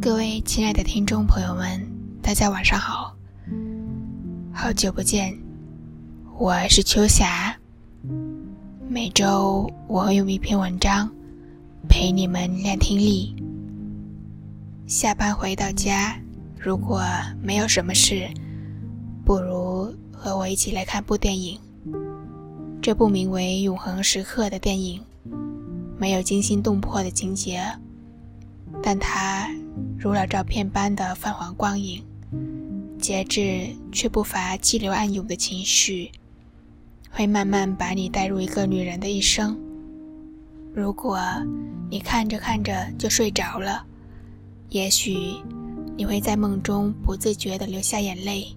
各位亲爱的听众朋友们，大家晚上好，好久不见，我是秋霞。每周我会用一篇文章陪你们练听力。下班回到家，如果没有什么事，不如和我一起来看部电影。这部名为《永恒时刻》的电影，没有惊心动魄的情节，但它。如老照片般的泛黄光影，节制却不乏激流暗涌的情绪，会慢慢把你带入一个女人的一生。如果你看着看着就睡着了，也许你会在梦中不自觉地流下眼泪。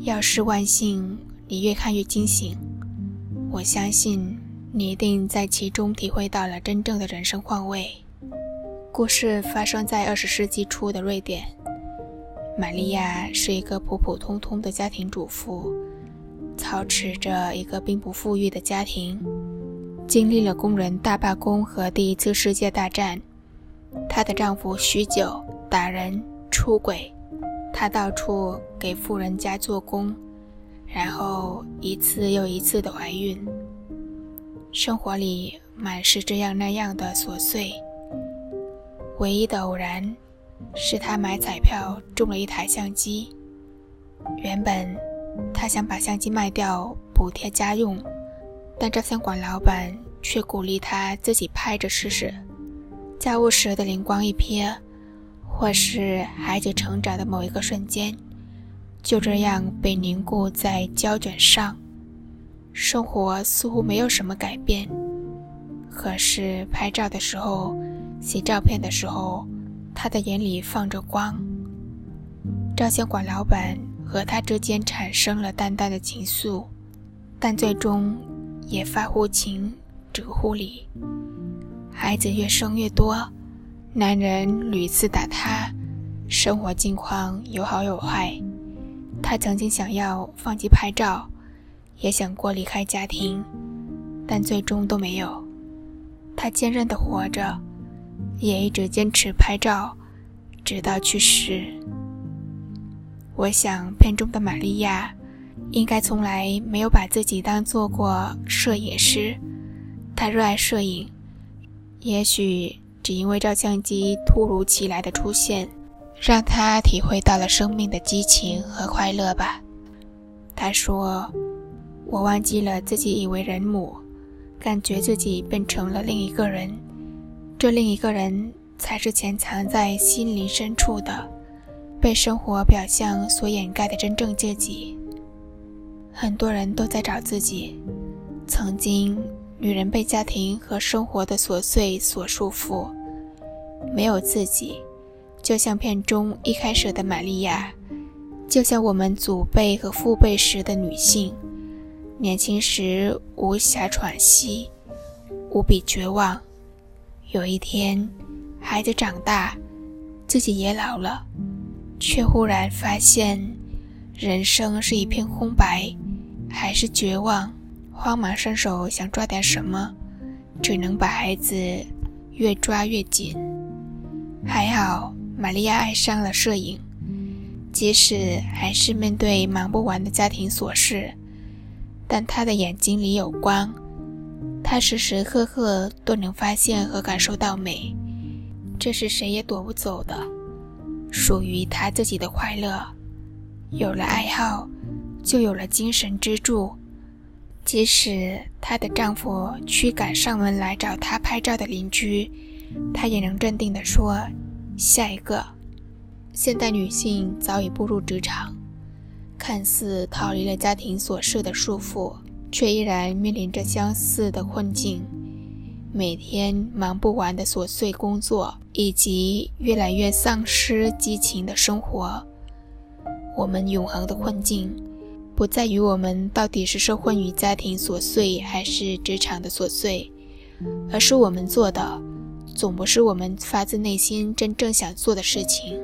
要是万幸你越看越惊醒，我相信你一定在其中体会到了真正的人生换位。故事发生在二十世纪初的瑞典。玛利亚是一个普普通通的家庭主妇，操持着一个并不富裕的家庭。经历了工人大罢工和第一次世界大战，她的丈夫酗酒、打人、出轨，她到处给富人家做工，然后一次又一次的怀孕。生活里满是这样那样的琐碎。唯一的偶然，是他买彩票中了一台相机。原本他想把相机卖掉补贴家用，但照相馆老板却鼓励他自己拍着试试。家务时的灵光一瞥，或是孩子成长的某一个瞬间，就这样被凝固在胶卷上。生活似乎没有什么改变，可是拍照的时候。洗照片的时候，他的眼里放着光。照相馆老板和他之间产生了淡淡的情愫，但最终也发乎情，止乎礼。孩子越生越多，男人屡次打他，生活境况有好有坏。他曾经想要放弃拍照，也想过离开家庭，但最终都没有。他坚韧的活着。也一直坚持拍照，直到去世。我想，片中的玛利亚应该从来没有把自己当做过摄影师。她热爱摄影，也许只因为照相机突如其来的出现，让她体会到了生命的激情和快乐吧。她说：“我忘记了自己已为人母，感觉自己变成了另一个人。”这另一个人才是潜藏在心灵深处的，被生活表象所掩盖的真正自己。很多人都在找自己。曾经，女人被家庭和生活的琐碎所束缚，没有自己，就像片中一开始的玛利亚，就像我们祖辈和父辈时的女性，年轻时无暇喘息，无比绝望。有一天，孩子长大，自己也老了，却忽然发现，人生是一片空白，还是绝望，慌忙伸手想抓点什么，只能把孩子越抓越紧。还好，玛利亚爱上了摄影，即使还是面对忙不完的家庭琐事，但她的眼睛里有光。他时时刻刻都能发现和感受到美，这是谁也躲不走的，属于他自己的快乐。有了爱好，就有了精神支柱。即使她的丈夫驱赶上门来找她拍照的邻居，她也能镇定地说：“下一个。”现代女性早已步入职场，看似逃离了家庭琐事的束缚。却依然面临着相似的困境，每天忙不完的琐碎工作，以及越来越丧失激情的生活。我们永恒的困境，不在于我们到底是受困于家庭琐碎，还是职场的琐碎，而是我们做的，总不是我们发自内心真正想做的事情，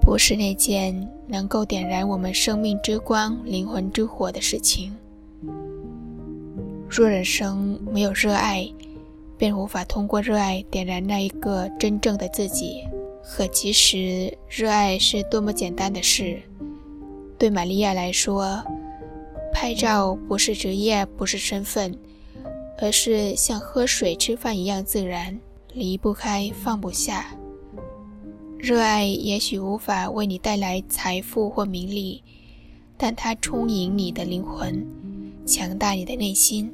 不是那件能够点燃我们生命之光、灵魂之火的事情。若人生没有热爱，便无法通过热爱点燃那一个真正的自己。可其实，热爱是多么简单的事。对玛利亚来说，拍照不是职业，不是身份，而是像喝水、吃饭一样自然，离不开，放不下。热爱也许无法为你带来财富或名利，但它充盈你的灵魂，强大你的内心。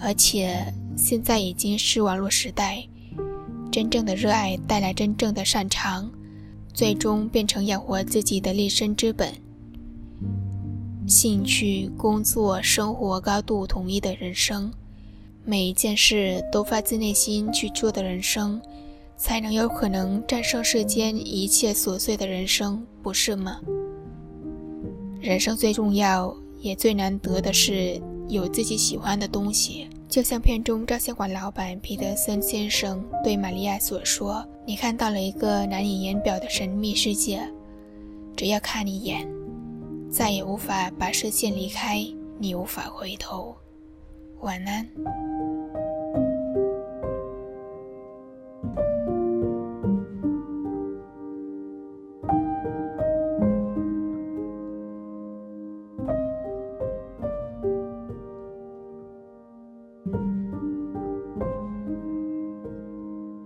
而且现在已经是网络时代，真正的热爱带来真正的擅长，最终变成养活自己的立身之本。兴趣、工作、生活高度统一的人生，每一件事都发自内心去做的人生，才能有可能战胜世间一切琐碎的人生，不是吗？人生最重要也最难得的是。有自己喜欢的东西，就像片中照相馆老板皮德森先生对玛利亚所说：“你看到了一个难以言表的神秘世界，只要看一眼，再也无法把视线离开，你无法回头。”晚安。